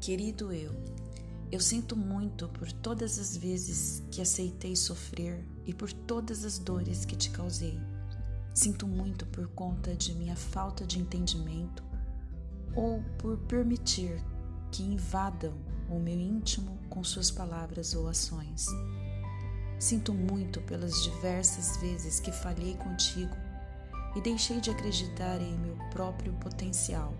Querido eu, eu sinto muito por todas as vezes que aceitei sofrer e por todas as dores que te causei. Sinto muito por conta de minha falta de entendimento ou por permitir que invadam o meu íntimo com suas palavras ou ações. Sinto muito pelas diversas vezes que falhei contigo e deixei de acreditar em meu próprio potencial.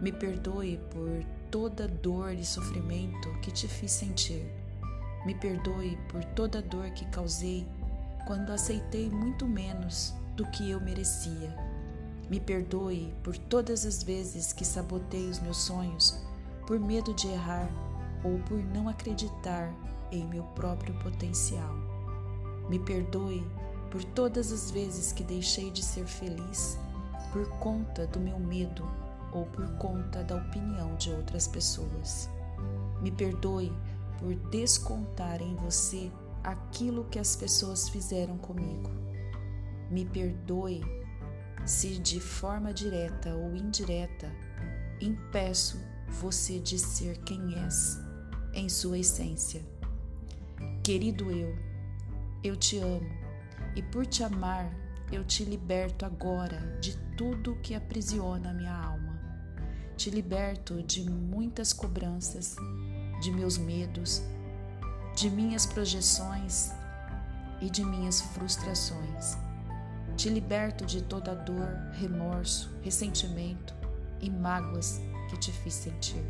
Me perdoe por toda dor e sofrimento que te fiz sentir. Me perdoe por toda dor que causei quando aceitei muito menos do que eu merecia. Me perdoe por todas as vezes que sabotei os meus sonhos por medo de errar ou por não acreditar em meu próprio potencial. Me perdoe por todas as vezes que deixei de ser feliz por conta do meu medo ou por conta da opinião de outras pessoas. Me perdoe por descontar em você aquilo que as pessoas fizeram comigo. Me perdoe se de forma direta ou indireta impeço você de ser quem és em sua essência. Querido eu, eu te amo e por te amar eu te liberto agora de tudo que aprisiona minha alma. Te liberto de muitas cobranças, de meus medos, de minhas projeções e de minhas frustrações. Te liberto de toda dor, remorso, ressentimento e mágoas que te fiz sentir.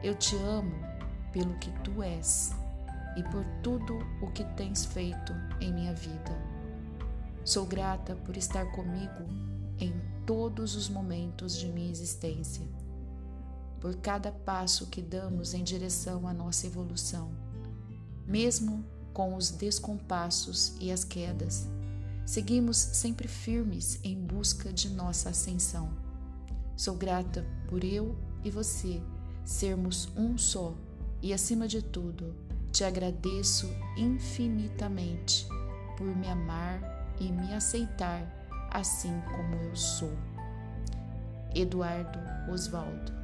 Eu te amo pelo que tu és e por tudo o que tens feito em minha vida. Sou grata por estar comigo em todos os momentos de minha existência, por cada passo que damos em direção à nossa evolução, mesmo com os descompassos e as quedas, seguimos sempre firmes em busca de nossa ascensão. Sou grata por eu e você sermos um só e, acima de tudo, te agradeço infinitamente por me amar e me aceitar assim como eu sou. Eduardo Osvaldo